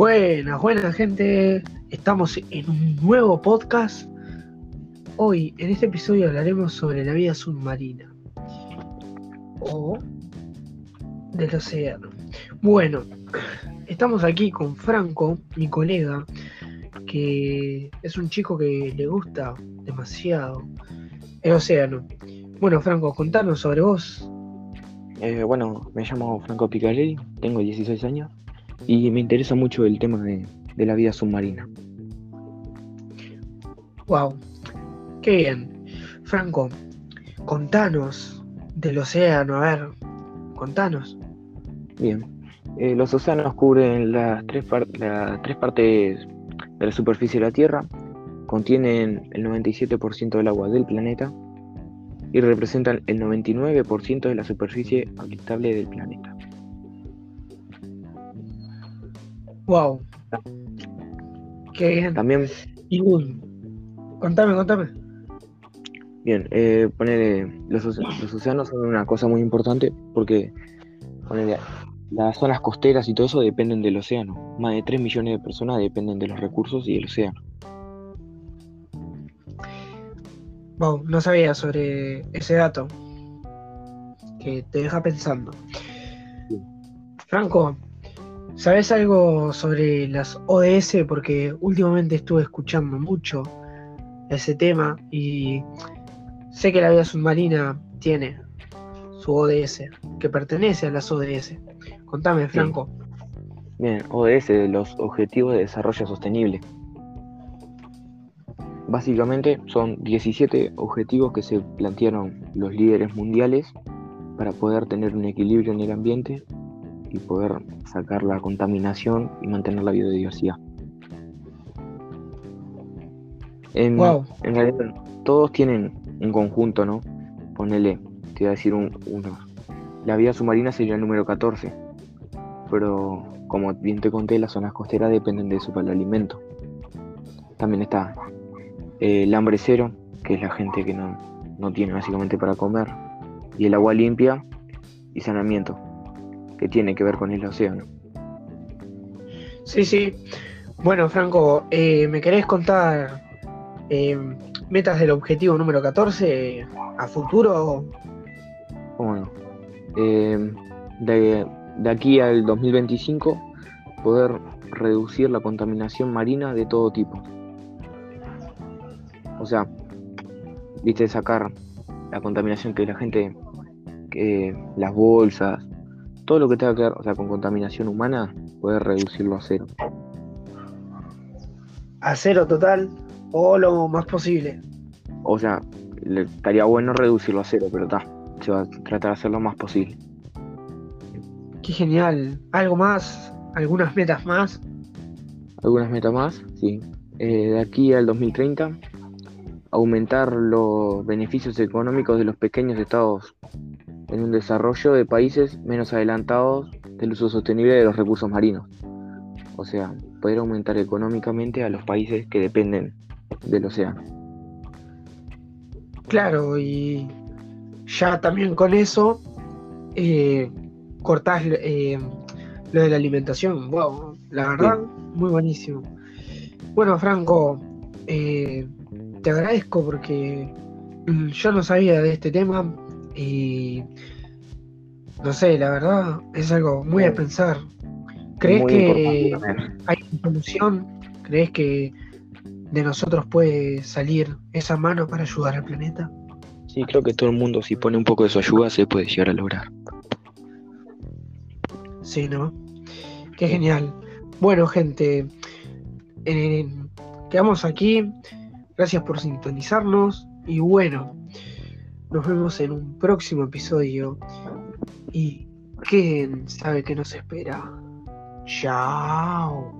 Buenas, buenas gente. Estamos en un nuevo podcast. Hoy, en este episodio, hablaremos sobre la vida submarina o del océano. Bueno, estamos aquí con Franco, mi colega, que es un chico que le gusta demasiado el océano. Bueno, Franco, contanos sobre vos. Eh, bueno, me llamo Franco Picarelli, tengo 16 años y me interesa mucho el tema de, la vida submarina. Wow, qué bien. Franco, contanos del océano, a ver, contanos. Bien, eh, los océanos cubren las tres, las tres partes de la superficie de la Tierra, contienen el 97% del agua del planeta y representan el 99% de la superficie habitable del planeta. Wow. Qué bien. También. Y contame, contame. Bien, eh, los, los, océanos son una cosa muy importante porque las zonas costeras y todo eso dependen del océano. Más de 3 millones de personas dependen de los recursos y del océano. Wow, no sabía sobre ese dato. Que te deja pensando. Franco, ¿sabes algo sobre las ODS? Porque últimamente estuve escuchando mucho ese tema y sé que la vida submarina tiene su ODS, que pertenece a las ODS. Contame, Franco. Bien, ODS, los Objetivos de Desarrollo Sostenible. Básicamente son 17 objetivos que se plantearon los líderes mundiales para poder tener un equilibrio en el ambiente y poder sacar la contaminación y mantener la biodiversidad. En, realidad todos tienen un conjunto, ¿no? Ponele, te voy a decir uno. La vida submarina sería el número 14, pero como bien te conté, las zonas costeras dependen de eso para el alimento. También está el hambre cero, que es la gente que no, tiene básicamente para comer, y el agua limpia y saneamiento, que tiene que ver con el océano. Sí, sí. Bueno, Franco, eh, ¿me querés contar eh, metas del objetivo número 14 a futuro? Bueno, eh, de, de aquí al 2025 poder reducir la contaminación marina de todo tipo o sea, viste, sacar la contaminación que la gente, que las bolsas, todo lo que tenga que ver, o sea, con contaminación humana, poder reducirlo a cero. A cero total o lo más posible. O sea, le, estaría bueno reducirlo a cero, pero está, se va a tratar de hacer lo más posible. Qué genial. ¿Algo más? ¿Algunas metas más? Algunas metas más, sí. Eh, de aquí al 2030 aumentar los beneficios económicos de los pequeños estados en un desarrollo de países menos adelantados del uso sostenible de los recursos marinos. O sea, poder aumentar económicamente a los países que dependen del océano. Claro, y ya también con eso eh, cortás eh, lo de la alimentación. Wow, la verdad, muy buenísimo. Bueno, Franco, eh, te agradezco porque yo no sabía de este tema y no sé, la verdad es algo muy a pensar. ¿Crees que hay una solución? ¿Crees que de nosotros puede salir esa mano para ayudar al planeta? Sí, creo que todo el mundo si pone un poco de su ayuda se puede llegar a lograr. Sí, ¿no? Qué genial. Bueno, gente, quedamos aquí. Gracias por sintonizarnos y bueno, nos vemos en un próximo episodio y quién sabe qué nos espera. Chao.